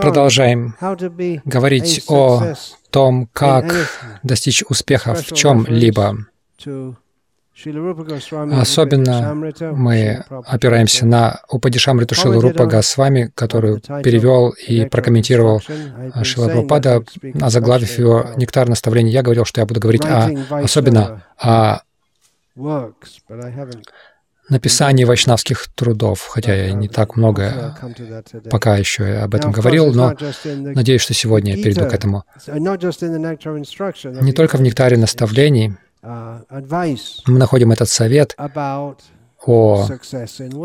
Продолжаем говорить о том, как достичь успеха в чем-либо. Особенно мы опираемся на Упадишамриту Шилу Рупа Госвами, которую перевел и прокомментировал Шила Прабхупада, озаглавив его «Нектар наставлений». Я говорил, что я буду говорить о, особенно о написании вайшнавских трудов, хотя я не так много пока еще об этом говорил, но надеюсь, что сегодня я перейду к этому. Не только в нектаре наставлений, мы находим этот совет о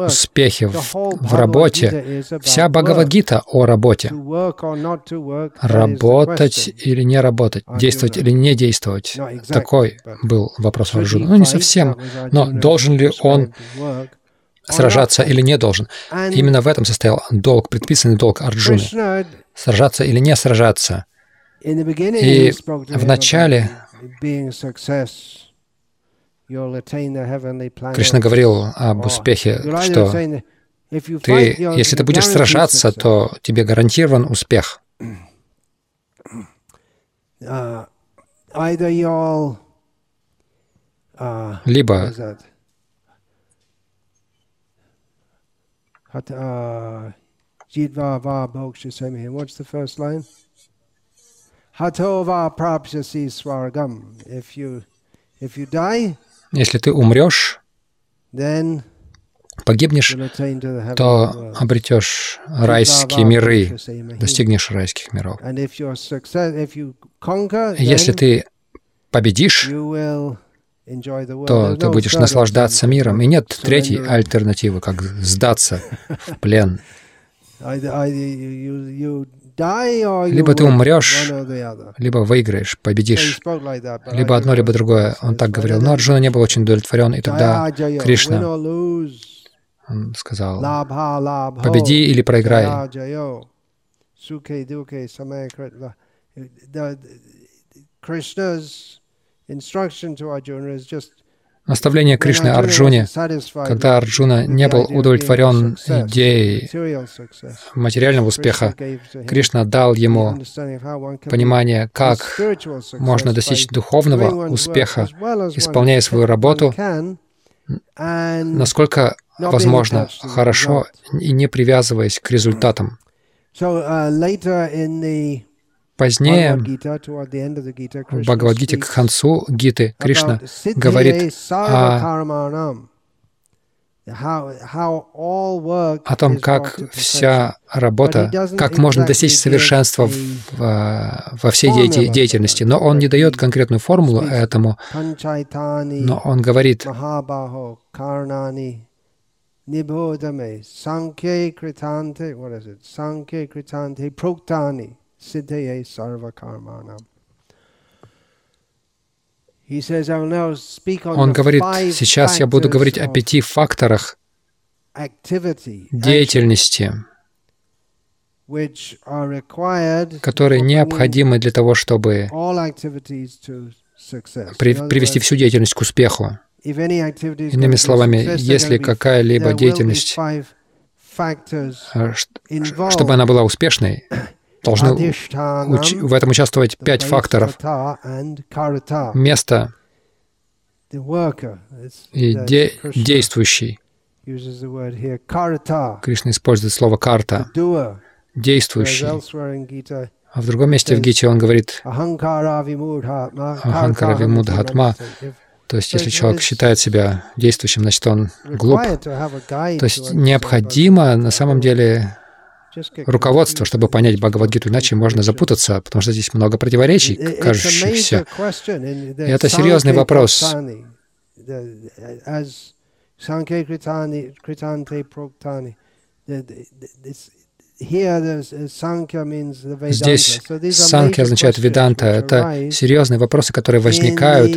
успехе в, в работе. Вся Бхагавадгита о работе. Работать или не работать, действовать или не действовать. Такой был вопрос Арджуна. Ну, не совсем, но должен ли он сражаться или не должен. Именно в этом состоял долг, предписанный долг Арджуны. Сражаться или не сражаться. И в начале Кришна говорил об успехе, что ты, если ты будешь сражаться, то тебе гарантирован успех. Uh, uh, Либо What's the first line? Hatova prapshasi swargam. If you, if you die, если ты умрешь, погибнешь, то обретешь райские миры, достигнешь райских миров. Если ты победишь, то ты будешь наслаждаться миром. И нет третьей альтернативы, как сдаться в плен. Либо ты умрешь, либо выиграешь, победишь. Либо одно, либо другое. Он так говорил. Но Арджуна не был очень удовлетворен, и тогда Кришна он сказал, победи или проиграй. Krishna's instruction to Arjuna is just Наставление Кришны Арджуне, когда Арджуна не был удовлетворен идеей материального успеха, Кришна дал ему понимание, как можно достичь духовного успеха, исполняя свою работу, насколько возможно хорошо и не привязываясь к результатам. Позднее в Бхагавадгите к концу Гиты Кришна говорит о, о том, как вся работа, как можно достичь совершенства в, во всей деятельности. Но он не дает конкретную формулу этому, но он говорит, Nibodame, Sankhya Kritante, what is it? Sankhya Kritante Proktani. Siddhaye sarva karmanam. Он говорит, сейчас я буду говорить о пяти факторах деятельности, которые необходимы для того, чтобы привести всу деятельность к успеху. Иными словами, если какая-либо деятельность, э, чтобы она была успешной, должны уч- в этом участвовать пять факторов. Место и де- действующий. Кришна использует слово «карта» — действующий. А в другом месте в Гите он говорит «Аханкара вимудхатма», то есть, если человек считает себя действующим, значит, он глуп. То есть, необходимо на самом деле руководство, чтобы понять Бхагавадгиту, иначе можно запутаться, потому что здесь много противоречий, кажущихся. И это серьезный вопрос. Здесь санки означает веданта. Это серьезные вопросы, которые возникают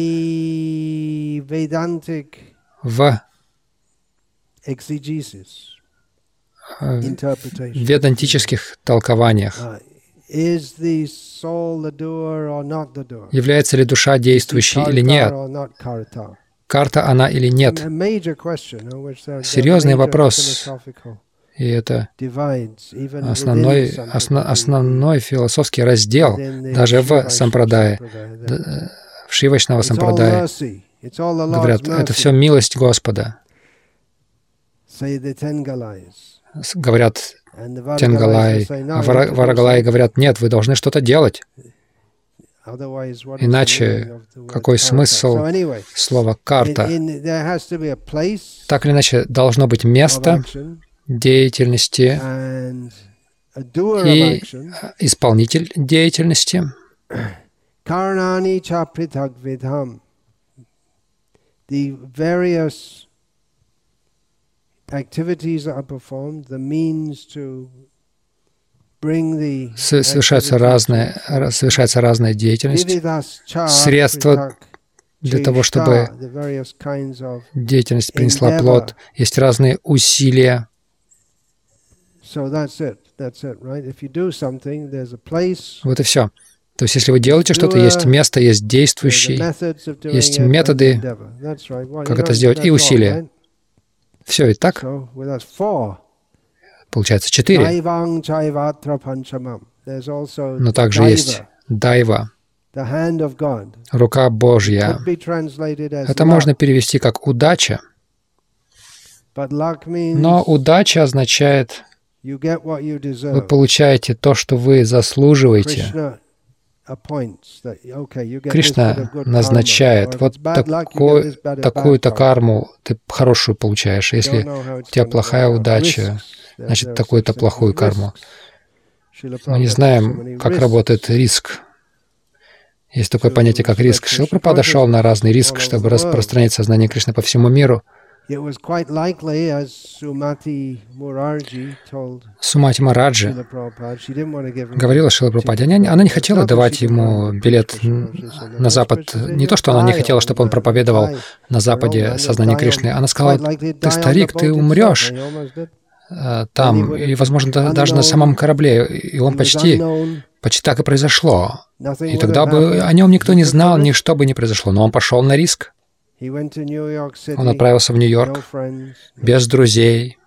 в Э, ведантических толкованиях. Uh, Является ли душа действующей или нет? Карта она или нет? Серьезный вопрос. И это основной, осно, основной философский раздел даже в сампрадае, в Шивачного сампрадае. Говорят, это все милость Господа. Говорят Тенгалай, а Варагалай говорят, нет, вы должны что-то делать. Иначе какой смысл слова «карта»? Так или иначе, должно быть место деятельности и исполнитель деятельности. The various совершается разная, совершается разная деятельность, средства для того, чтобы деятельность принесла плод. Есть разные усилия. Вот и все. То есть, если вы делаете что-то, есть место, есть действующий, есть методы, как это сделать, и усилия. Все, и так. Получается четыре. Но также есть дайва, рука Божья. Это можно перевести как удача. Но удача означает, вы получаете то, что вы заслуживаете. Кришна назначает, вот такой, такую-то карму ты хорошую получаешь. Если у тебя плохая удача, значит, такую-то плохую карму. Мы не знаем, как работает риск. Есть такое понятие, как риск. Шилпрапада шел на разный риск, чтобы распространить сознание Кришны по всему миру. Сумати Мараджи говорила Шила Прабхупаде, она не хотела давать ему билет на Запад. Не то, что она не хотела, чтобы он проповедовал на Западе сознание Кришны. Она сказала, ты старик, ты умрешь. Э, там, и, возможно, даже на самом корабле. И он почти, почти так и произошло. И тогда бы о нем никто не знал, ничто бы не произошло. Но он пошел на риск. Он отправился в Нью-Йорк. Без друзей,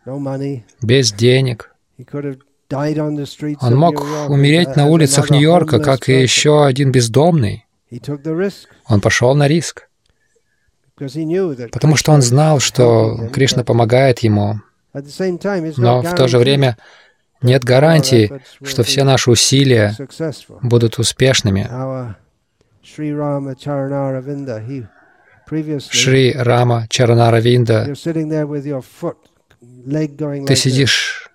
без денег. Он мог умереть на улицах Нью-Йорка, как и еще один бездомный. Он пошел на риск, потому что он знал, что Кришна помогает ему, но в то же время нет гарантии, что все наши усилия будут успешными. Шри Рама Чаранаравинда, ты сидишь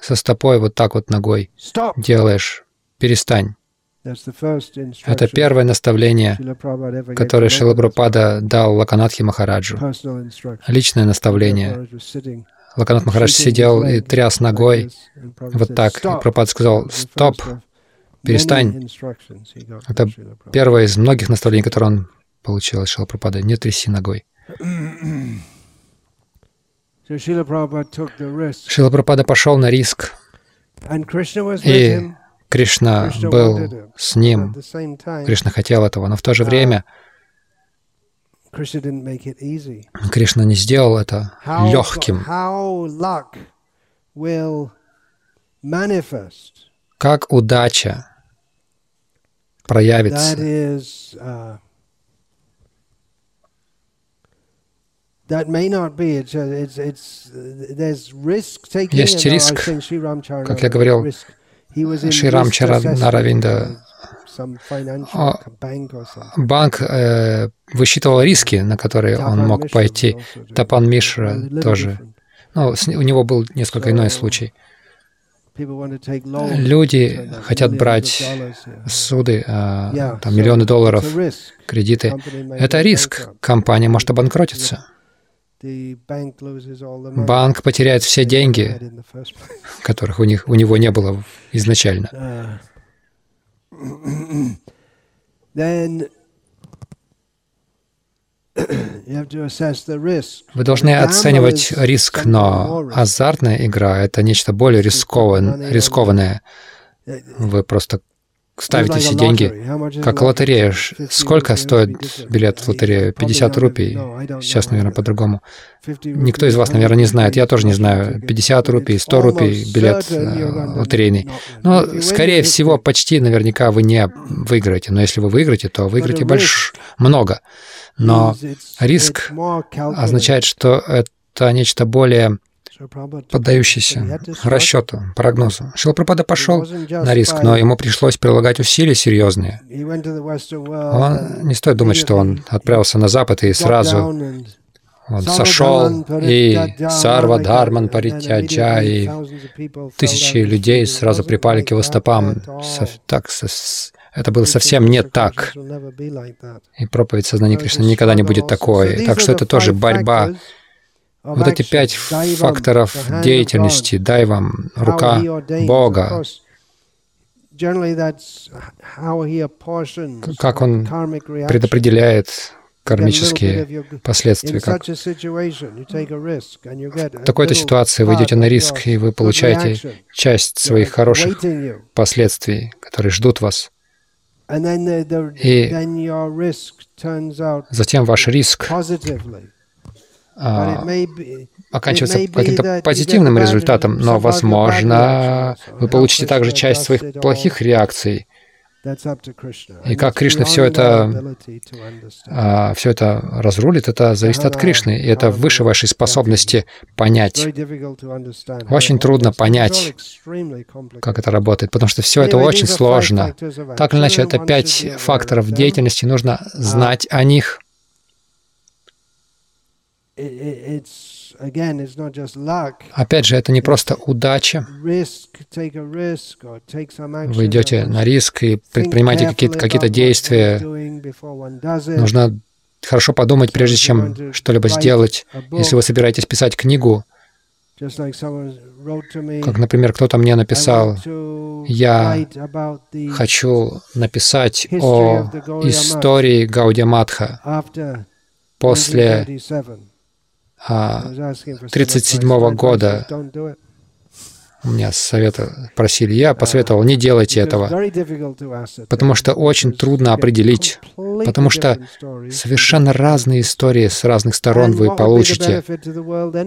со стопой вот так вот ногой, делаешь, перестань. Это первое наставление, которое Шилабрупада дал Лаканатхи Махараджу. Личное наставление. Лаканат Махарадж сидел и тряс ногой вот так. И Прабхупад сказал, стоп, перестань. Это первое из многих наставлений, которые он получил от Шилапрапада. Не тряси ногой. Шила Прабхупада пошел на риск. И Кришна был с ним. Кришна хотел этого, но в то же время Кришна не сделал это легким. Как удача проявится. Есть риск, как я говорил, Шри Наравинда Банк э, высчитывал риски, на которые он мог пойти. Тапан Мишра тоже. Ну, у него был несколько иной случай. Люди хотят брать суды, а, там, миллионы долларов, кредиты. Это риск. Компания может обанкротиться. Банк потеряет все деньги, которых у, них, у него не было изначально. Uh, Вы должны оценивать риск, но азартная игра — это нечто более рискованное. Вы просто ставите все деньги, как лотерея. Сколько стоит билет в лотерею? 50 рупий. Сейчас, наверное, по-другому. Никто из вас, наверное, не знает. Я тоже не знаю. 50 рупий, 100 рупий билет э, лотерейный. Но, скорее всего, почти наверняка вы не выиграете. Но если вы выиграете, то выиграете больш... много. Но риск означает, что это нечто более поддающийся расчету, прогнозу. Шилпрапада пошел на риск, но ему пришлось прилагать усилия серьезные. Он, не стоит думать, что он отправился на Запад и сразу он сошел, и Сарва Дharman Паритяджа, и тысячи людей сразу припали к его стопам. Так, это было совсем не так. И проповедь сознания Кришны никогда не будет такой. Так что это тоже борьба вот эти пять факторов деятельности, дай вам рука Бога, как Он предопределяет кармические последствия. Как в такой-то ситуации вы идете на риск, и вы получаете часть своих хороших последствий, которые ждут вас. И затем ваш риск а, оканчивается каким-то позитивным результатом, но, возможно, вы получите также часть своих плохих реакций. И как Кришна все это, а, все это разрулит, это зависит от Кришны, и это выше вашей способности понять. Очень трудно понять, как это работает, потому что все это очень сложно. Так или иначе, это пять факторов деятельности, нужно знать о них — Опять же, это не просто удача. Вы идете на риск и предпринимаете какие-то какие действия. Нужно хорошо подумать, прежде чем что-либо сделать. Если вы собираетесь писать книгу, как, например, кто-то мне написал, я хочу написать о истории Гаудия после 1937 а, года у меня совета просили, я посоветовал, не делайте этого, потому что очень трудно определить, потому что совершенно разные истории с разных сторон вы получите.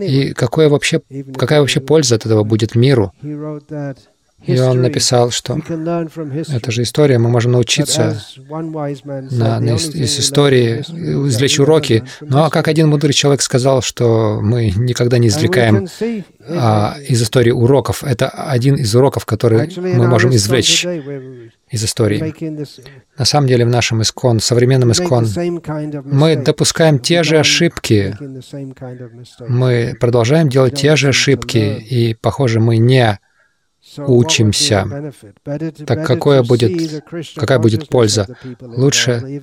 И какое вообще, какая вообще польза от этого будет миру? И он написал, что это же история, мы можем научиться на, на, из истории, извлечь уроки. Ну а как один мудрый человек сказал, что мы никогда не извлекаем а, из истории уроков. Это один из уроков, который мы можем извлечь из истории. На самом деле в нашем искон, в современном искон, мы допускаем те же ошибки, мы продолжаем делать те же ошибки, и, похоже, мы не учимся. Так какое будет, какая будет польза? Лучше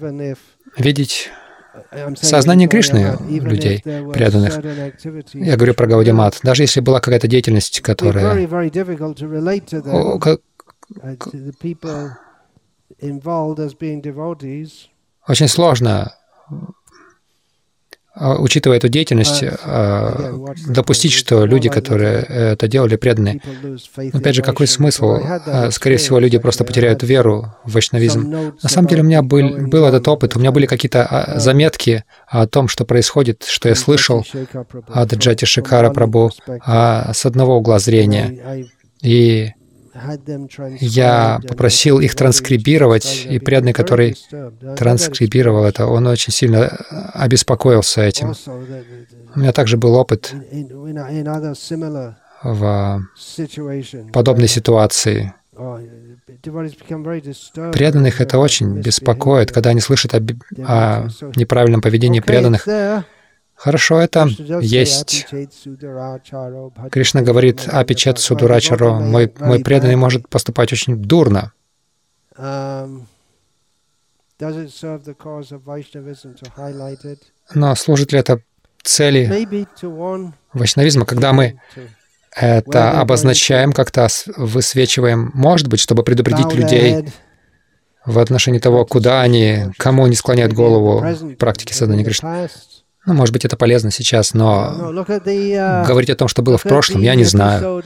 видеть сознание Кришны людей, преданных. Я говорю про Гаудимат. Даже если была какая-то деятельность, которая... Очень сложно учитывая эту деятельность, а, допустить, что люди, которые это делали, преданные. Опять же, какой смысл? А, скорее всего, люди просто потеряют веру в вайшнавизм. На самом деле, у меня был, был этот опыт, у меня были какие-то заметки о том, что происходит, что я слышал от Джати Шикара Прабу с одного угла зрения. И я попросил их транскрибировать, и преданный, который транскрибировал это, он очень сильно обеспокоился этим. У меня также был опыт в подобной ситуации. Преданных это очень беспокоит, когда они слышат о, о неправильном поведении преданных. Хорошо, это есть. Кришна говорит, Апичет Судурачаро, мой, мой преданный может поступать очень дурно. Но служит ли это цели вайшнавизма, когда мы это обозначаем, как-то высвечиваем, может быть, чтобы предупредить людей в отношении того, куда они, кому они склоняют голову в практике сознания Кришны. Ну, может быть, это полезно сейчас, но uh, говорить о том, что было в прошлом, я не знаю.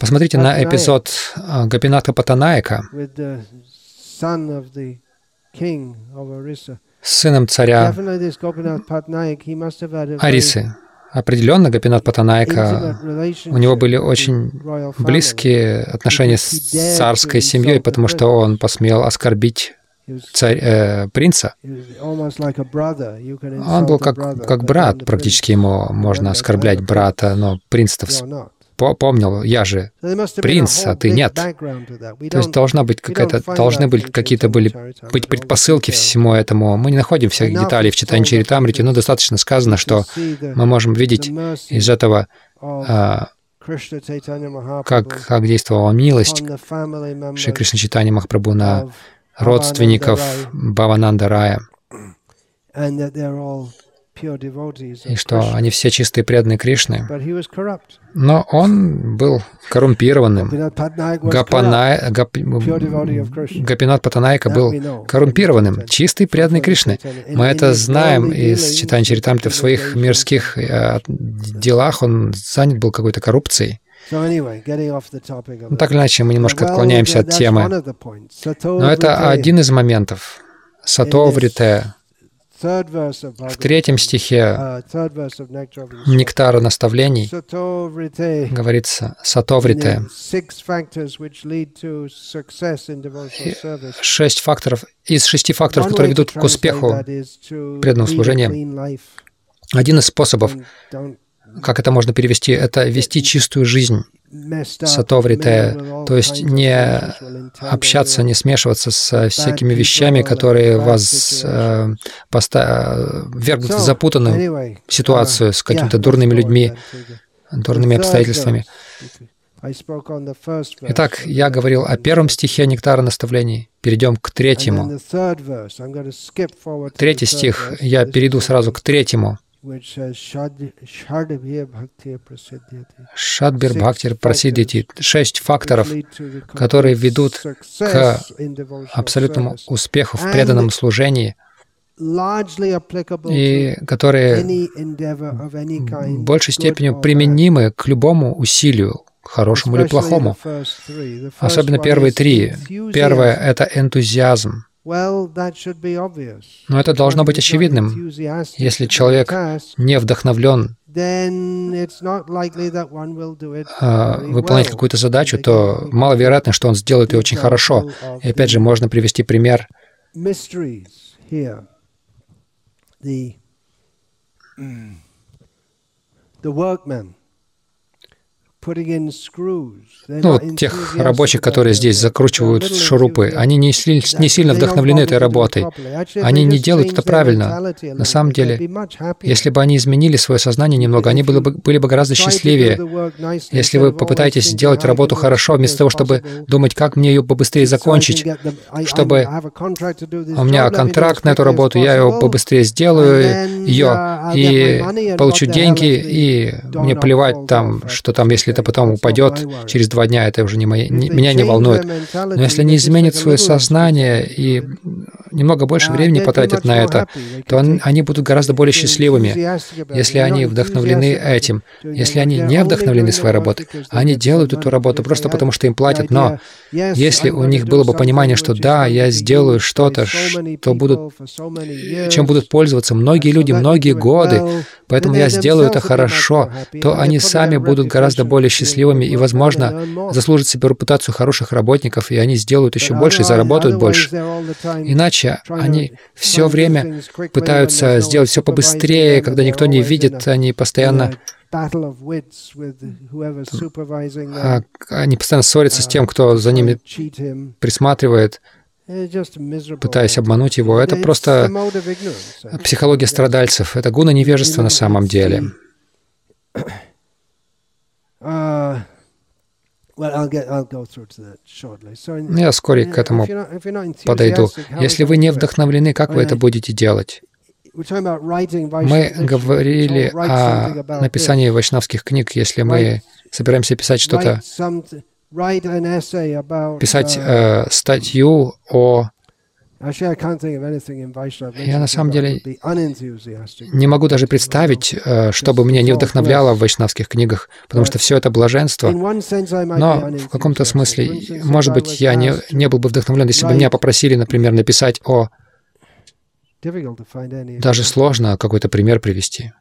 Посмотрите на эпизод э, Гопината Патанаика. С сыном царя Арисы. Определенно, Гопинат Патанайка, у него были очень близкие отношения с царской семьей, потому что он посмел оскорбить царь, э, принца. Он был как, как брат, практически ему можно оскорблять брата, но принц-то помнил, я же принц, а ты нет. То есть должна быть какая-то, должны быть какие-то были быть предпосылки всему этому. Мы не находим всех деталей в читании Чаритамрити, но достаточно сказано, что мы можем видеть из этого, а, как, как действовала милость Шри Кришна Читани Махапрабху на родственников Бавананда Рая и что они все чистые преданные Кришны. Но он был коррумпированным. Гап... Гапинат Патанайка был коррумпированным, чистый преданный Кришны. Мы это знаем из читания Чаритамрита в своих мирских делах. Он занят был какой-то коррупцией. Ну, так или иначе, мы немножко отклоняемся от темы. Но это один из моментов. Сатоврите в третьем стихе uh, Нектара наставлений говорится «сатоврите». Шесть факторов, из шести факторов, которые ведут к успеху преданного служения. Один из способов, как это можно перевести, это вести чистую жизнь сатоврите, то есть не общаться, не смешиваться со всякими вещами, которые вас э, поста- вергнут в запутанную ситуацию с какими-то дурными людьми, дурными обстоятельствами. Итак, я говорил о первом стихе «Нектара наставлений». Перейдем к третьему. Третий стих. Я перейду сразу к третьему. Шадбир Бхактир Прасидити. Шесть факторов, которые ведут к абсолютному успеху в преданном служении и которые в большей степени применимы к любому усилию, хорошему или плохому. Особенно первые три. Первое — это энтузиазм. Но это должно быть очевидным. Если человек не вдохновлен а, выполнять какую-то задачу, то маловероятно, что он сделает ее очень хорошо. И опять же, можно привести пример. the workman ну, тех рабочих, которые здесь закручивают шурупы, они не, не сильно вдохновлены этой работой. Они не делают это правильно. На самом деле, если бы они изменили свое сознание немного, они были бы, были бы гораздо счастливее. Если вы попытаетесь сделать работу хорошо, вместо того, чтобы думать, как мне ее побыстрее закончить, чтобы у меня контракт на эту работу, я ее побыстрее сделаю, ее, и получу деньги, и мне плевать там, что там, если это потом упадет через два дня, это уже не мои, не, меня не волнует. Но если они изменят свое сознание и немного больше времени потратят на это, то он, они будут гораздо более счастливыми, если они вдохновлены этим. Если они не вдохновлены своей работой, они делают эту работу просто потому, что им платят. Но если у них было бы понимание, что да, я сделаю что-то, что будут, чем будут пользоваться многие люди многие годы, поэтому я сделаю это хорошо, то они сами будут гораздо более более счастливыми и, возможно, заслужат себе репутацию хороших работников, и они сделают еще больше и заработают больше. Иначе они все время пытаются сделать все побыстрее, когда никто не видит, они постоянно а, они постоянно ссорятся с тем, кто за ними присматривает, пытаясь обмануть его. Это просто психология страдальцев. Это гуна невежества на самом деле. Я вскоре к этому подойду. Если вы не вдохновлены, как вы это будете делать? Мы говорили о написании вайшнавских книг, если мы собираемся писать что-то, писать uh, э, статью о Я на самом деле не могу даже представить, э, что бы меня не вдохновляло в вайшнавских книгах, потому что все это блаженство. Но в каком-то смысле, может быть, я не, не был бы вдохновлен, если бы меня попросили, например, написать о... Даже сложно какой-то пример привести.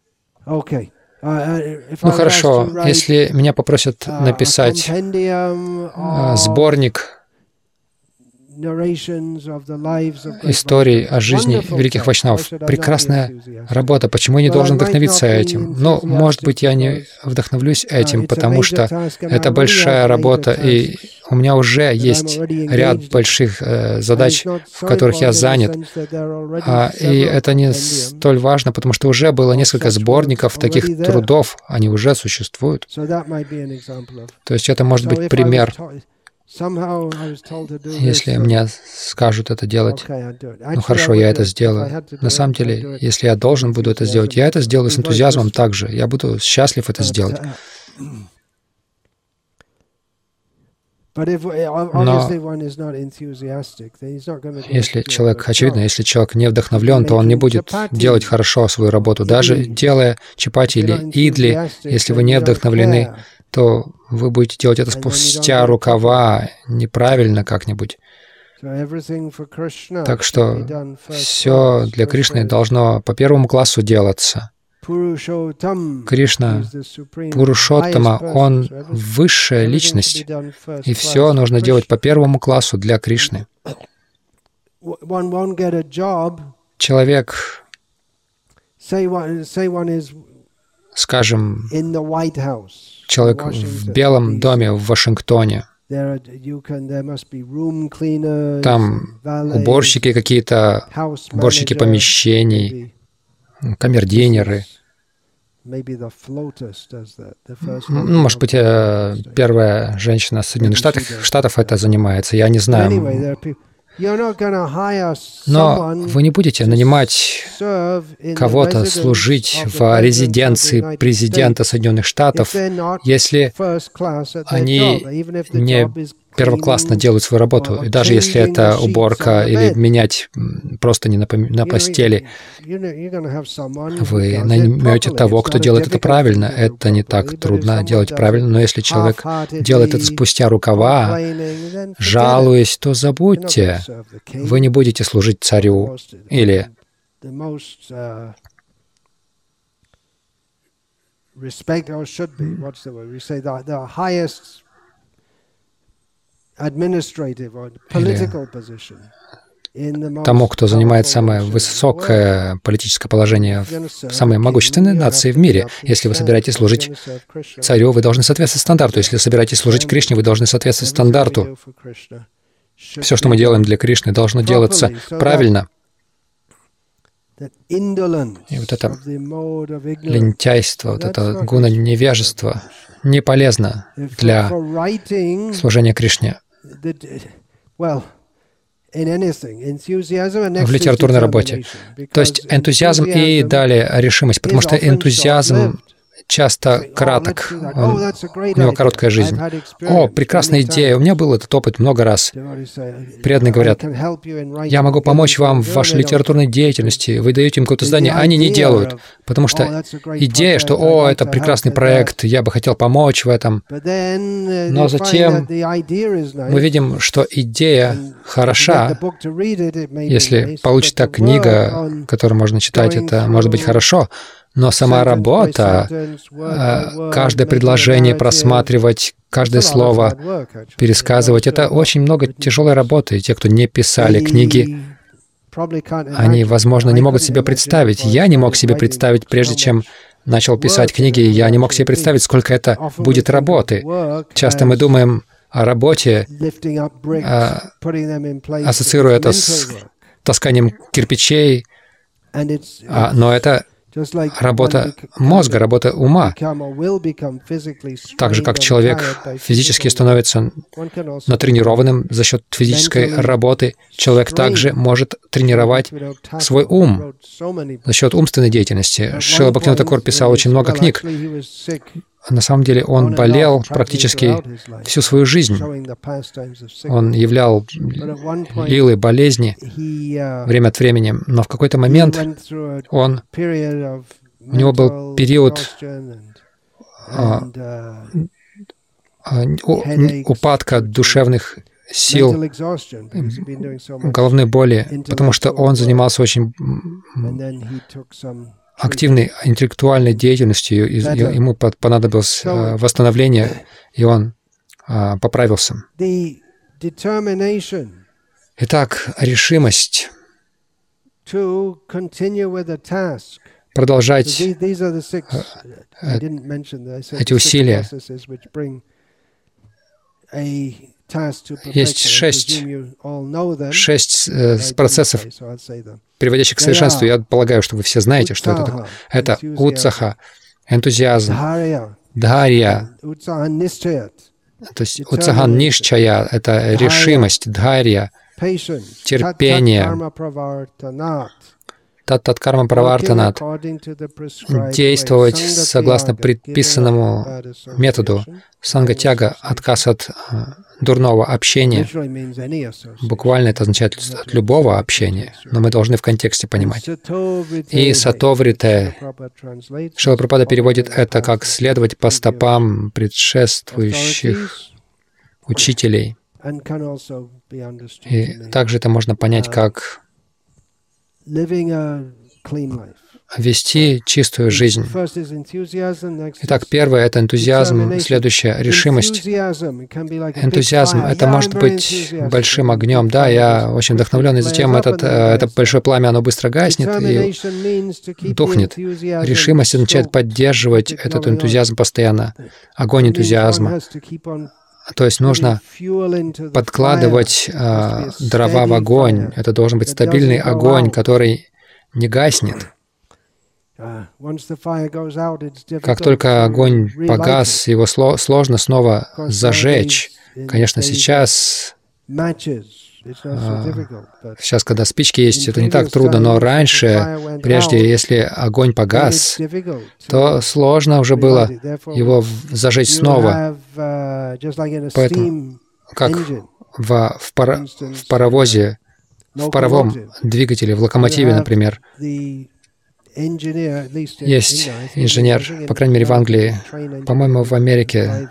Uh, uh, ну хорошо, если меня попросят uh, написать э, сборник историй о жизни великих вайшнавов. Прекрасная работа. Почему я не должен вдохновиться этим? Ну, может быть, я не вдохновлюсь этим, потому что это большая работа, и у меня уже есть ряд больших э, задач, в которых я занят. А, и это не столь важно, потому что уже было несколько сборников таких трудов, они уже существуют. То есть это может быть пример если мне скажут это делать, ну хорошо, я это сделаю. На самом деле, если я должен буду это сделать, я это сделаю с энтузиазмом также. Я буду счастлив это сделать. Но если человек, очевидно, если человек не вдохновлен, то он не будет делать хорошо свою работу. Даже делая чапати или идли, если вы не вдохновлены, то вы будете делать это спустя рукава неправильно как-нибудь. Так что все для Кришны должно по первому классу делаться. Кришна, Пурушоттама, Он высшая личность, и все нужно делать по первому классу для Кришны. Человек, скажем, человек в Белом доме в Вашингтоне. Там уборщики какие-то, уборщики помещений, камердинеры. Ну, может быть, э, первая женщина Соединенных Штатов, Штатов это занимается, я не знаю. Но вы не будете нанимать кого-то служить в резиденции президента Соединенных Штатов, если они не первоклассно делают свою работу. И даже если это уборка или менять просто не на, на постели, вы наймете того, кто делает это правильно. Это не так трудно делать правильно, но если человек делает это спустя рукава, жалуясь, то забудьте. Вы не будете служить царю или respect or should be what's the word? We say the, the highest тому, кто занимает самое высокое политическое положение в самой могущественной нации в мире. Если вы собираетесь служить царю, вы должны соответствовать стандарту. Если вы собираетесь служить Кришне, вы должны соответствовать стандарту. Все, что мы делаем для Кришны, должно делаться правильно. И вот это лентяйство, вот это гуна невежества не полезно для служения Кришне в литературной работе. То есть энтузиазм и далее решимость, потому что энтузиазм часто краток, он, у него короткая жизнь. О, прекрасная идея, у меня был этот опыт много раз. Преданные говорят, я могу помочь вам в вашей литературной деятельности, вы даете им какое-то здание, они не делают, потому что идея, что, о, это прекрасный проект, я бы хотел помочь в этом. Но затем мы видим, что идея хороша, если получится книга, которую можно читать, это может быть хорошо, но сама работа, э, каждое предложение просматривать, каждое слово пересказывать, это очень много тяжелой работы. И те, кто не писали книги, они, возможно, не могут себе представить. Я не мог себе представить, прежде чем начал писать книги, я не мог себе представить, сколько это будет работы. Часто мы думаем о работе, э, ассоциируя это с тасканием кирпичей, а, но это работа мозга, работа ума. Так же, как человек физически становится натренированным за счет физической работы, человек также может тренировать свой ум за счет умственной деятельности. Шила Бхактивinoda Такур писал очень много книг. На самом деле он болел практически всю свою жизнь. Он являл лилы болезни время от времени, но в какой-то момент он, у него был период а, а, упадка душевных сил, головной боли, потому что он занимался очень активной интеллектуальной деятельностью, ему понадобилось э, восстановление, и он а, поправился. Итак, решимость. продолжать э, эти усилия. Есть шесть, шесть э, процессов, приводящих к совершенству. Я полагаю, что вы все знаете, что это такое. Это уцаха, энтузиазм, дхарья, то есть уцахан нишчая — это решимость, дхарья, терпение, тат карма правартанат, действовать согласно предписанному методу, сангатяга, отказ от э, дурного общения. Буквально это означает от любого общения, но мы должны в контексте понимать. И сатоврите, Шилапрапада переводит это как следовать по стопам предшествующих учителей. И также это можно понять как вести чистую жизнь. Итак, первое — это энтузиазм, следующее — решимость. Энтузиазм — это может быть большим огнем. Да, я очень вдохновлен, и затем этот, э, это большое пламя, оно быстро гаснет и тухнет. Решимость означает поддерживать этот энтузиазм постоянно, огонь энтузиазма. То есть нужно подкладывать э, дрова в огонь. Это должен быть стабильный огонь, который не гаснет. Uh, как только огонь погас, его сложно снова зажечь. Конечно, сейчас Сейчас, когда спички есть, это не так трудно, но раньше, прежде, если огонь погас, то сложно уже было его зажечь снова. Uh, Поэтому, как в, в, пара, в паровозе, в паровом двигателе, в локомотиве, например, есть инженер, по крайней мере, в Англии, по-моему, в Америке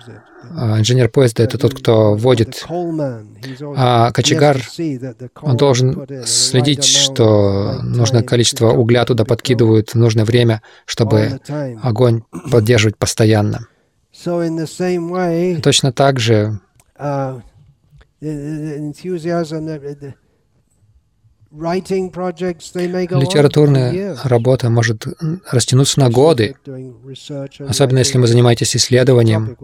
а, инженер поезда — это тот, кто водит, а кочегар, он должен следить, что нужное количество угля туда подкидывают в нужное время, чтобы огонь поддерживать постоянно. Точно так же Литературная работа может растянуться на годы, особенно если вы занимаетесь исследованием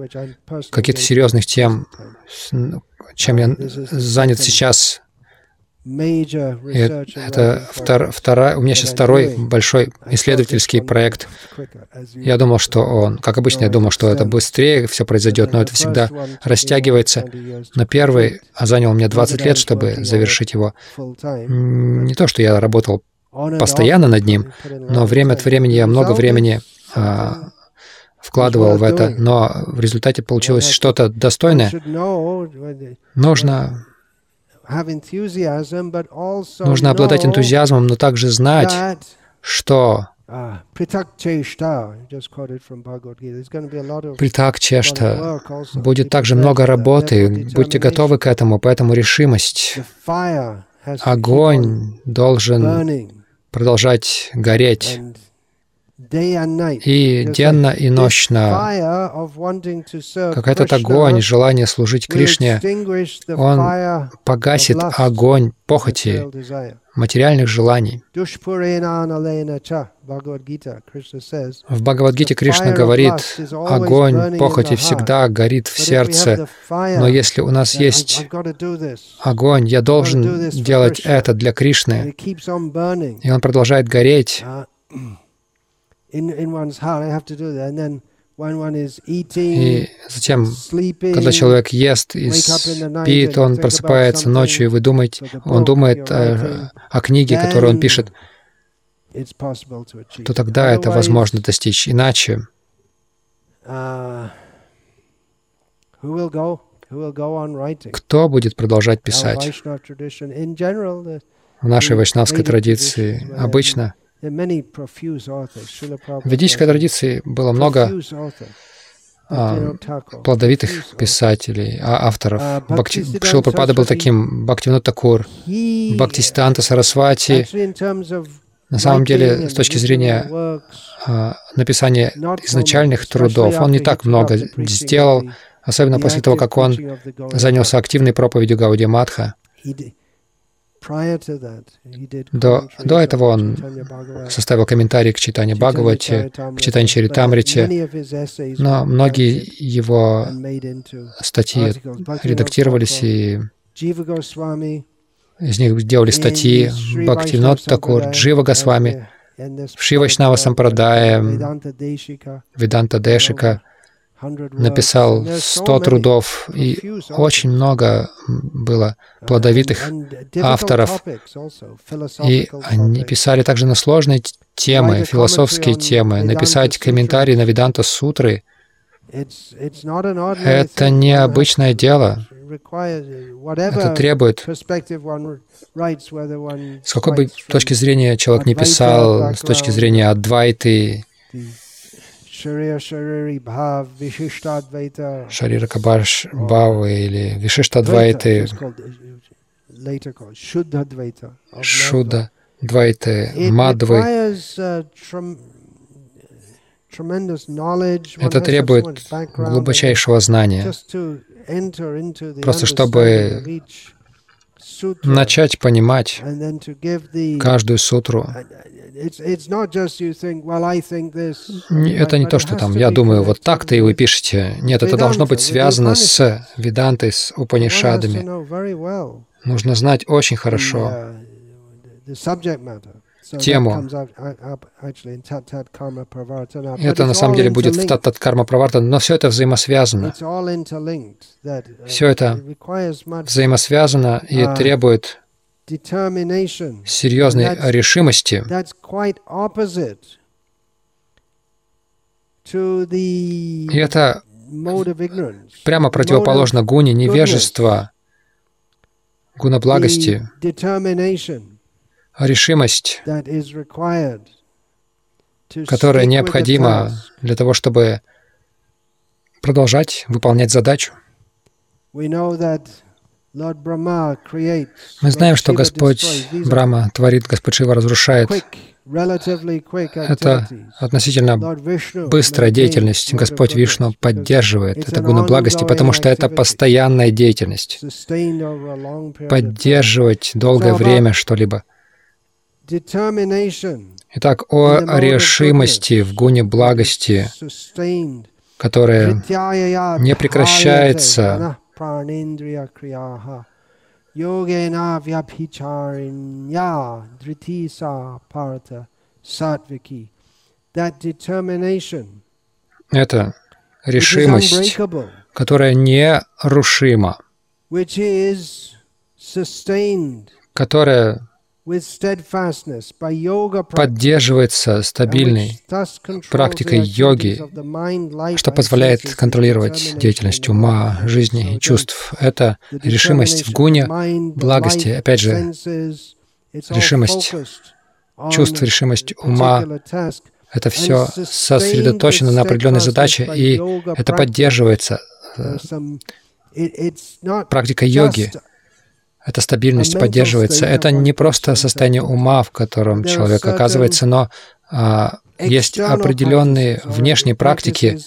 каких-то серьезных тем, чем я занят сейчас это втор, вторая, у меня сейчас второй большой исследовательский проект. Я думал, что он, как обычно, я думал, что это быстрее все произойдет, но это всегда растягивается. Но первый а занял мне 20 лет, чтобы завершить его. Не то, что я работал постоянно над ним, но время от времени я много времени а, вкладывал в это, но в результате получилось что-то достойное. Нужно Нужно обладать энтузиазмом, но также знать, что Притак-чешта будет также много работы. Будьте готовы к этому, поэтому решимость. Огонь должен продолжать гореть. И денно и нощно, как этот огонь, желание служить Кришне, он погасит огонь похоти, материальных желаний. В Бхагавадгите Кришна говорит, огонь похоти всегда горит в сердце, но если у нас есть огонь, я должен делать это для Кришны, и он продолжает гореть, и затем, когда человек ест и спит, он просыпается ночью, и вы думаете, он думает о, о книге, которую он пишет, то тогда это возможно достичь. Иначе Кто будет продолжать писать? В нашей вайшнавской традиции обычно в ведической традиции было много а, плодовитых писателей, а, авторов. Бхакти, Шилпрапада был таким, Бхактивинод Такур, Бхактисиданта Сарасвати. На самом деле, с точки зрения а, написания изначальных трудов, он не так много сделал, особенно после того, как он занялся активной проповедью Гаудия Мадха. До, до этого он составил комментарий к читанию Бхагавати, к читанию Чаритамрити, но многие его статьи редактировались, и из них делали статьи Бхактивинод Такур, Джива Госвами, Шивачнава Сампрадая, Веданта Дешика, написал 100 трудов, и очень много было плодовитых авторов. И они писали также на сложные темы, философские темы. Написать комментарий на Веданта Сутры — это необычное дело. Это требует, с какой бы точки зрения человек не писал, с точки зрения Адвайты, Шарира Кабаш Бхава или Вишиштадвайты, Шуда Двайты, Мадвы. Это требует глубочайшего знания, просто чтобы начать понимать каждую сутру. Это не то, что там, я думаю, вот так-то и вы пишете. Нет, это должно быть связано с Ведантой, с Упанишадами. Нужно знать очень хорошо тему. Это на самом деле будет в Тат-Тат Карма Праварта, но все это взаимосвязано. Все это взаимосвязано и uh, требует серьезной решимости. И это прямо противоположно гуне невежества, гуна благости, решимость, которая необходима для того, чтобы продолжать выполнять задачу. Мы знаем, что Господь Брама творит, Господь Шива разрушает. Это относительно быстрая деятельность. Господь Вишну поддерживает. Это гуна благости, потому что это постоянная деятельность. Поддерживать долгое время что-либо — Итак, о решимости в гуне благости, которая не прекращается, это решимость, которая нерушима, которая поддерживается стабильной практикой йоги, что позволяет контролировать деятельность ума, жизни и чувств. Это решимость в гуне благости, опять же, решимость чувств, решимость ума, это все сосредоточено на определенной задаче, и это поддерживается э, практикой йоги эта стабильность поддерживается. Это не просто состояние ума, в котором человек оказывается, но а, есть определенные внешние практики,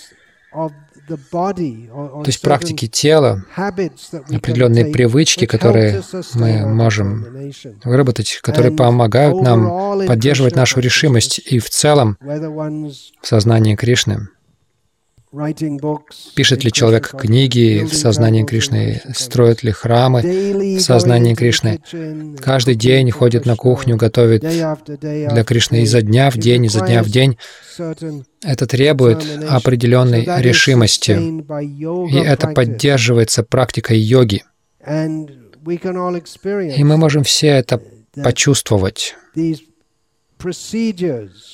то есть практики тела, определенные привычки, которые мы можем выработать, которые помогают нам поддерживать нашу решимость и в целом в сознании Кришны. Пишет ли человек книги в сознании Кришны, строит ли храмы в сознании Кришны, каждый день ходит на кухню, готовит для Кришны изо дня в день, изо дня в день. Это требует определенной решимости, и это поддерживается практикой йоги. И мы можем все это почувствовать,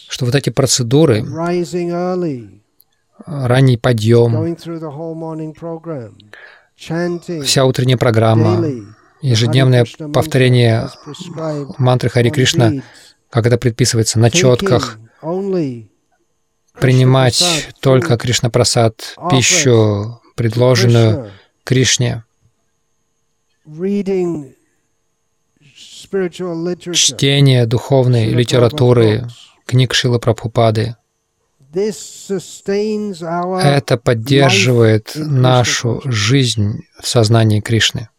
что вот эти процедуры ранний подъем, вся утренняя программа, ежедневное повторение мантры Хари Кришна, как это предписывается на четках, принимать только Кришна Прасад, пищу, предложенную Кришне, чтение духовной литературы, книг Шилы Прабхупады. Это поддерживает нашу жизнь в сознании Кришны.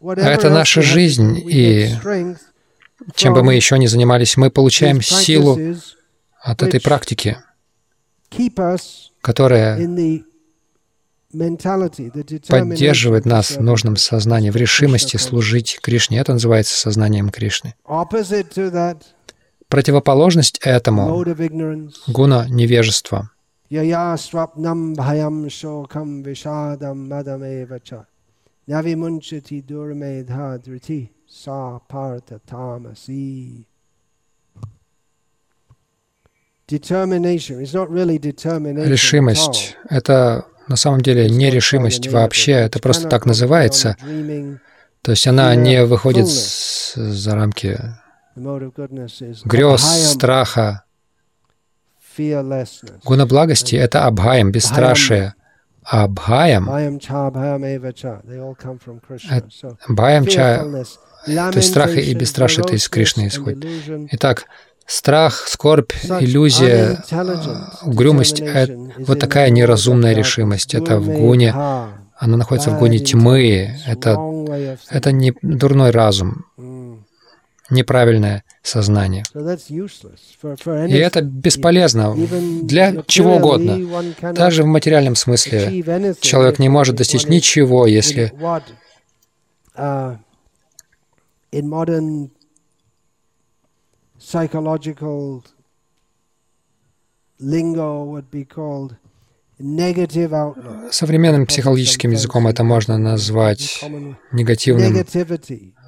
Это наша жизнь, и чем бы мы еще ни занимались, мы получаем силу от этой практики, которая поддерживает нас в нужном сознании, в решимости служить Кришне. Это называется сознанием Кришны. Противоположность этому — гуна невежества. Решимость — это на самом деле нерешимость вообще, это просто так называется. То есть она не выходит за рамки грез, страха. Гуна благости — это абхаям, бесстрашие. А абхаям — бхаям ча, то есть страх и бесстрашие — это из Кришны исходит. Итак, Страх, скорбь, иллюзия, угрюмость — вот такая неразумная решимость. Это в гуне, она находится в гуне тьмы. Это, это не дурной разум, неправильное сознание. И это бесполезно для чего угодно. Даже в материальном смысле человек не может достичь ничего, если psychological lingo would be called Современным психологическим языком это можно назвать негативным,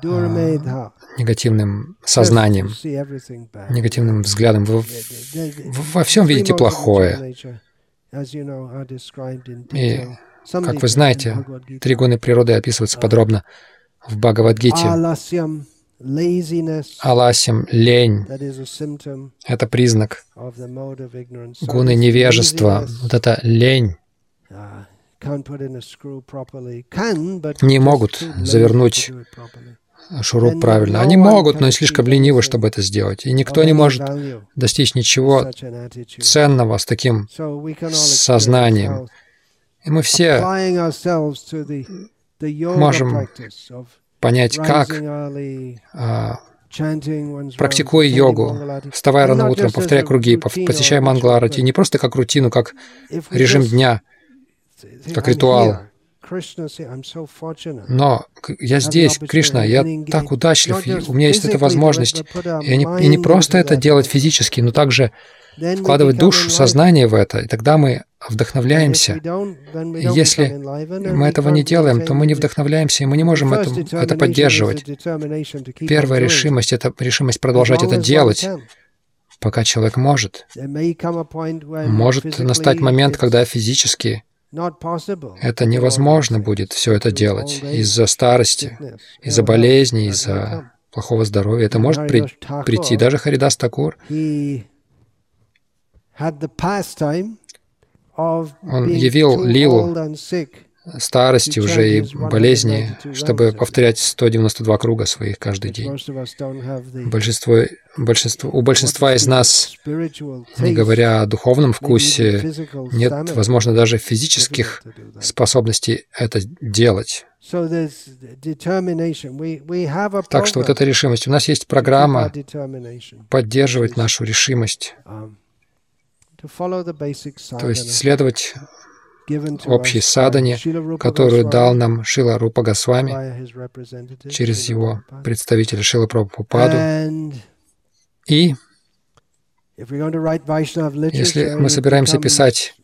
а, негативным сознанием, негативным взглядом. Вы во всем видите плохое. И, как вы знаете, три гуны природы описываются подробно в Бхагавадгите. Аласим, лень, это признак гуны невежества. Вот это лень не могут завернуть шуруп правильно. Они могут, но слишком ленивы, чтобы это сделать. И никто не может достичь ничего ценного с таким сознанием. И мы все можем понять, как, а, практикуя йогу, вставая рано утром, повторяя круги, посещая мангларати, не просто как рутину, как режим дня, как ритуал. Но я здесь, Кришна, я так удачлив, у меня есть эта возможность. И не, и не просто это делать физически, но также вкладывать душу, сознание в это, и тогда мы вдохновляемся. Если мы этого не делаем, то мы не вдохновляемся, и мы не можем это, это поддерживать. Первая решимость — это решимость продолжать это делать, пока человек может. Может настать момент, когда физически это невозможно будет все это делать из-за старости, из-за болезни, из-за плохого здоровья. Это может при, прийти. Даже Харидас Такур он явил лилу старости уже и болезни, чтобы повторять 192 круга своих каждый день. Большинство, большинство, у большинства из нас, не говоря о духовном вкусе, нет, возможно, даже физических способностей это делать. Так что вот эта решимость. У нас есть программа поддерживать нашу решимость то есть следовать общей садане, которую дал нам Шила Рупа Госвами через его представителя Шила Прабхупаду. И если мы собираемся писать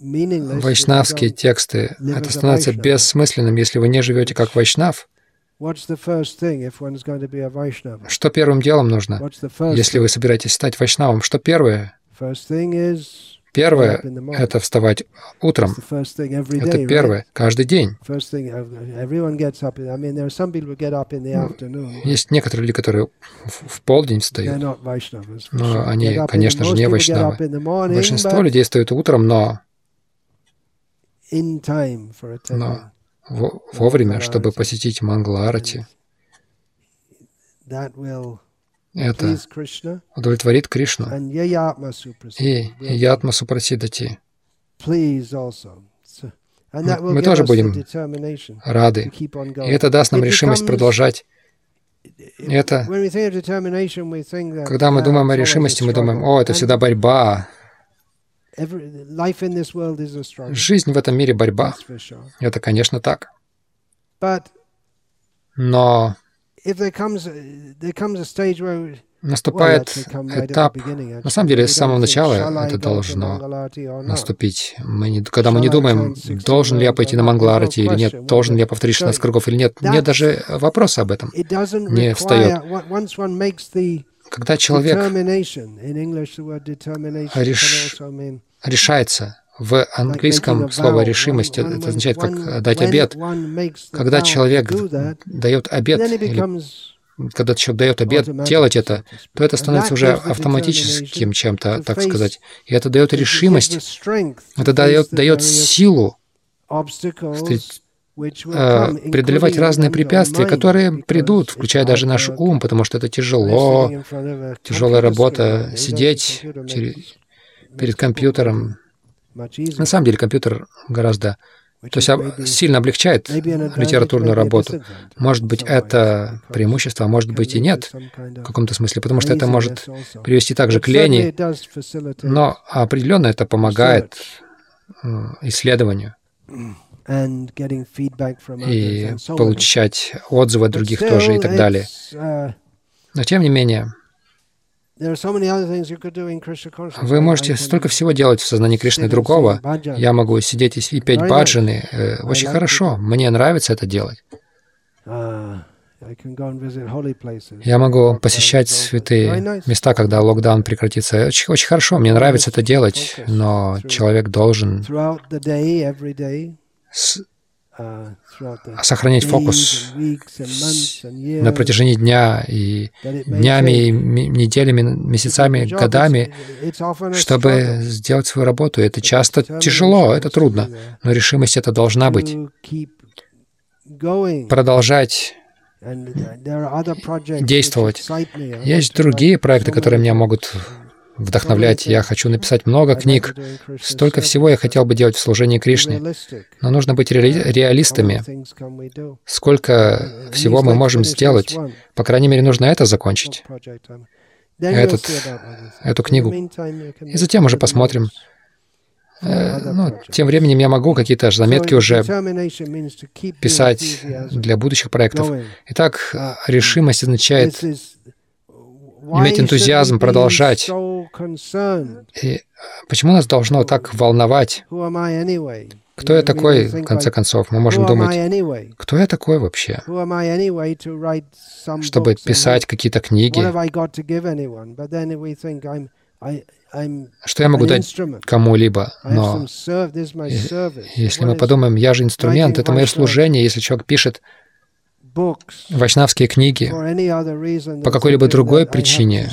вайшнавские тексты, это становится бессмысленным, если вы не живете как вайшнав. Что первым делом нужно, если вы собираетесь стать вайшнавом? Что первое? Первое — это вставать утром. Это первое, каждый день. Есть некоторые люди, которые в полдень встают. Но они, конечно же, не вайшнавы. Большинство людей встают утром, но, но вовремя, чтобы посетить Мангаларати. Это удовлетворит Кришну. И Ятма Супрасидати. Мы тоже будем рады. И это даст нам решимость продолжать. Это, когда мы думаем о решимости, мы думаем, о, это всегда борьба. Жизнь в этом мире борьба. Это, конечно, так. Но наступает этап, на самом деле, с самого начала это должно наступить. Мы не, когда мы не думаем, должен ли я пойти на Мангларати или нет, должен ли я повторить 16 кругов или нет, нет даже вопроса об этом не встает. Когда человек реш... решается в английском слово «решимость» это означает как дать обед. Когда человек дает обед, или когда человек дает обед делать это, то это становится уже автоматическим чем-то, так сказать. И это дает решимость, это дает, дает силу Э, преодолевать разные препятствия, которые придут, включая даже наш ум, потому что это тяжело, тяжелая работа, сидеть перед компьютером. На самом деле компьютер гораздо то есть сильно облегчает литературную работу. Может быть, это преимущество, а может быть и нет в каком-то смысле, потому что это может привести также к лени, но определенно это помогает исследованию и получать отзывы от других тоже и так далее. Uh, Но тем не менее, вы можете столько всего делать в сознании Кришны другого. Я могу сидеть и петь баджаны. Э, очень хорошо. Мне нравится это делать. Uh, Я могу посещать святые места, когда локдаун прекратится. Очень, очень хорошо, мне нравится это делать, но человек должен сохранять фокус на протяжении дня и днями, и неделями, месяцами, годами, чтобы сделать свою работу. Это часто тяжело, это трудно, но решимость это должна быть. Продолжать действовать. Есть другие проекты, которые меня могут вдохновлять. Я хочу написать много книг. Столько всего я хотел бы делать в служении Кришне. Но нужно быть ре реалистами. Сколько всего мы можем сделать? По крайней мере, нужно это закончить. Этот, эту книгу. И затем уже посмотрим. Э, ну, тем временем я могу какие-то заметки уже писать для будущих проектов. Итак, решимость означает иметь энтузиазм, продолжать. И почему нас должно так волновать? Кто я такой, в конце концов? Мы можем думать, кто я такой вообще? Чтобы писать какие-то книги. Что я могу дать кому-либо? Но если мы подумаем, я же инструмент, это мое служение, если человек пишет вайшнавские книги по какой-либо другой причине,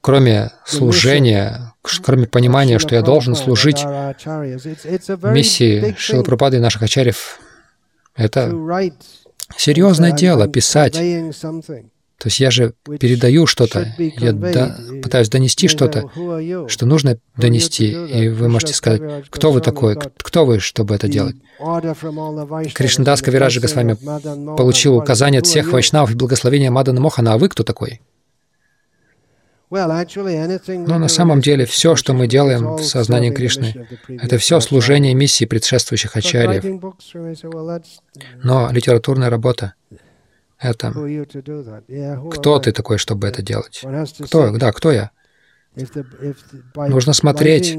кроме служения, кроме понимания, что я должен служить миссии Шилапрапады и наших ачарьев, это серьезное дело писать то есть я же передаю что-то, я до, пытаюсь донести что-то, что нужно донести, и вы можете сказать, кто вы такой, кто вы, чтобы это делать. Кришнадас Кавираджи Госвами получил указание от всех вайшнавов и благословения Мадана Мохана, а вы кто такой? Но на самом деле все, что мы делаем в сознании Кришны, это все служение миссии предшествующих ачарьев. Но литературная работа это. Кто ты такой, чтобы это делать? Кто? Да, кто я? Нужно смотреть,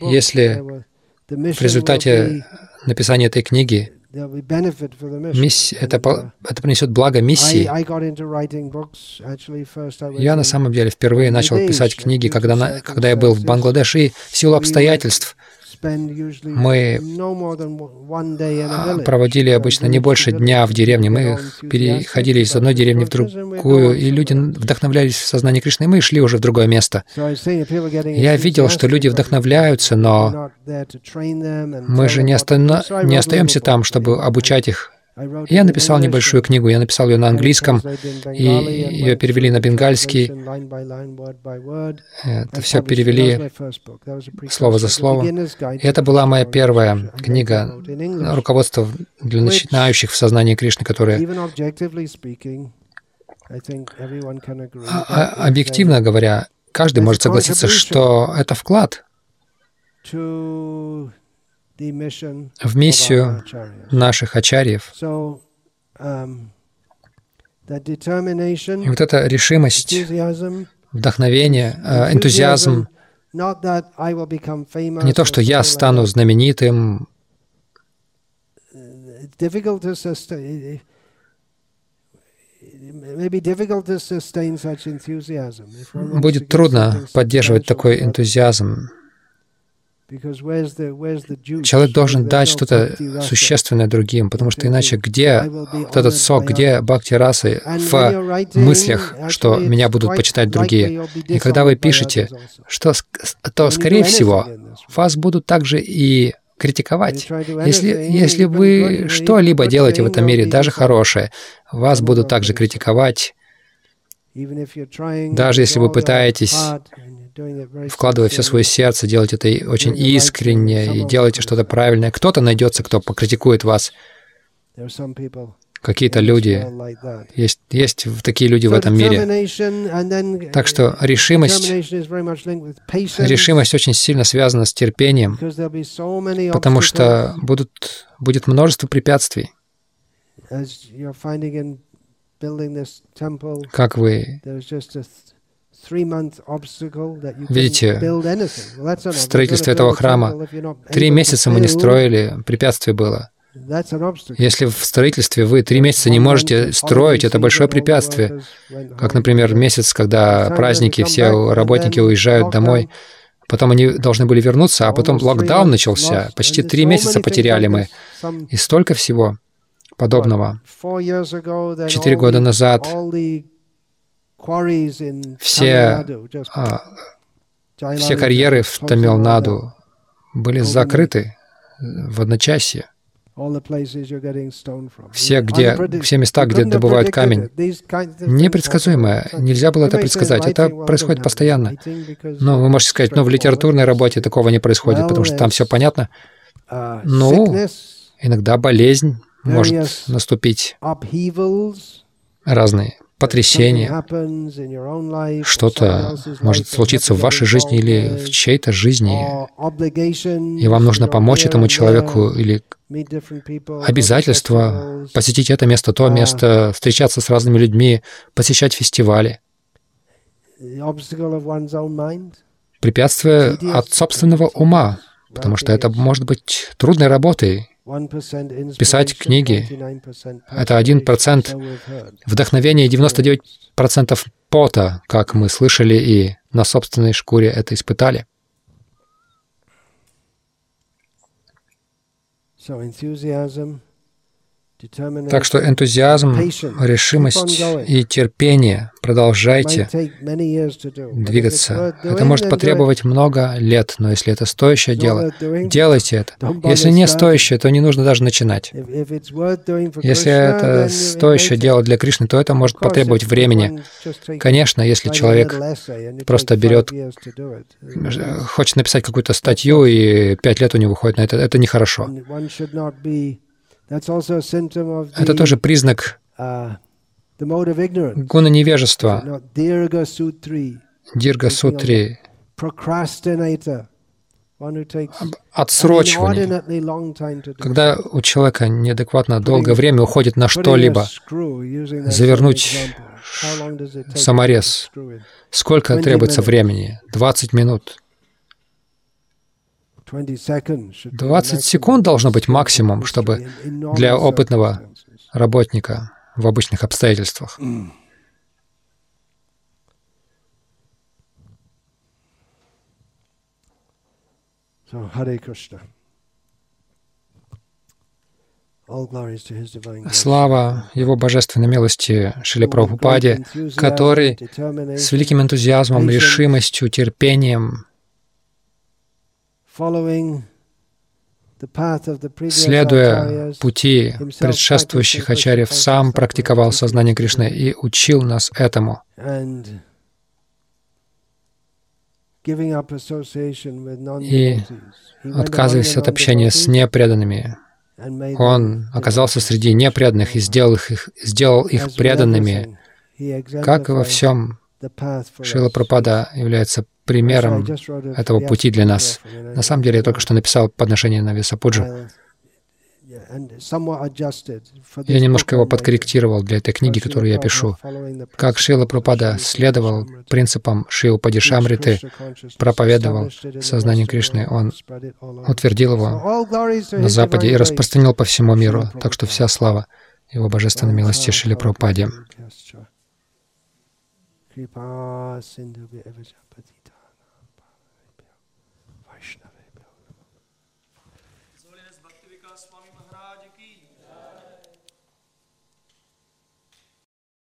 если в результате написания этой книги Миссия, это, это принесет благо миссии. Я на самом деле впервые начал писать книги, когда, на, когда я был в Бангладеше, и в силу обстоятельств мы проводили обычно не больше дня в деревне. Мы переходили из одной деревни в другую, и люди вдохновлялись в сознании Кришны, и мы шли уже в другое место. Я видел, что люди вдохновляются, но мы же не, оста... не остаемся там, чтобы обучать их я написал небольшую книгу, я написал ее на английском, и ее перевели на бенгальский. Это все перевели слово за слово. И это была моя первая книга руководство для начинающих в сознании Кришны, которые а, а, объективно говоря, каждый может согласиться, что это вклад в миссию наших ачарьев. Um, И вот эта решимость, вдохновение, э, энтузиазм, не то, что я стану знаменитым, будет трудно поддерживать такой энтузиазм. Человек должен дать что-то существенное другим, потому что иначе где вот этот сок, где бхакти расы в мыслях, что меня будут почитать другие? И когда вы пишете, что, то, скорее всего, вас будут также и критиковать. Если, если вы что-либо делаете в этом мире, даже хорошее, вас будут также критиковать, даже если вы пытаетесь вкладывая все свое сердце, делать это очень искренне и делайте что-то правильное. Кто-то найдется, кто покритикует вас. Какие-то люди, есть, есть такие люди в этом мире. Так что решимость, решимость очень сильно связана с терпением, потому что будут, будет множество препятствий. Как вы Видите, в строительстве этого храма три месяца мы не строили, препятствие было. Если в строительстве вы три месяца не можете строить, это большое препятствие. Как, например, месяц, когда праздники, все работники уезжают домой, потом они должны были вернуться, а потом локдаун начался. Почти три месяца потеряли мы. И столько всего подобного. Четыре года назад все, а, все карьеры в Тамилнаду были закрыты в одночасье. Все, где, все места, где добывают камень, непредсказуемое. Нельзя было это предсказать. Это происходит постоянно. Но вы можете сказать, но в литературной работе такого не происходит, потому что там все понятно. Uh, ну, иногда болезнь может наступить. Разные потрясение, что-то может случиться в вашей жизни или в чьей-то жизни, и вам нужно помочь этому человеку или обязательство посетить это место, то место, встречаться с разными людьми, посещать фестивали. Препятствие от собственного ума, потому что это может быть трудной работой, Писать книги — это один процент вдохновения и 99% пота, как мы слышали и на собственной шкуре это испытали. So enthusiasm, так что энтузиазм, решимость и терпение. Продолжайте двигаться. Это может потребовать много лет, но если это стоящее дело, делайте это. Если не стоящее, то не нужно даже начинать. Если это стоящее дело для Кришны, то это может потребовать времени. Конечно, если человек просто берет, хочет написать какую-то статью, и пять лет у него уходит на это, это нехоро. Это тоже признак uh, гуна невежества. Дирга Сутри отсрочивание, когда у человека неадекватно долгое время уходит на что-либо, завернуть саморез. Сколько требуется времени? 20 минут. 20 секунд должно быть максимум, чтобы для опытного работника в обычных обстоятельствах. Слава Его Божественной милости Шили Прабхупаде, который с великим энтузиазмом, решимостью, терпением Следуя пути предшествующих ачарьев, сам практиковал сознание Кришны и учил нас этому. И отказываясь от общения с непреданными, он оказался среди непреданных и сделал их, сделал их преданными. Как и во всем, Шила Пропада является примером этого пути для нас. На самом деле, я только что написал подношение на Весапуджу. Я немножко его подкорректировал для этой книги, которую я пишу. Как Шила Пропада следовал принципам Шива Падишамриты, проповедовал сознание Кришны, он утвердил его на Западе и распространил по всему миру. Так что вся слава его божественной милости Шили Пропаде. Swami Maharaj ki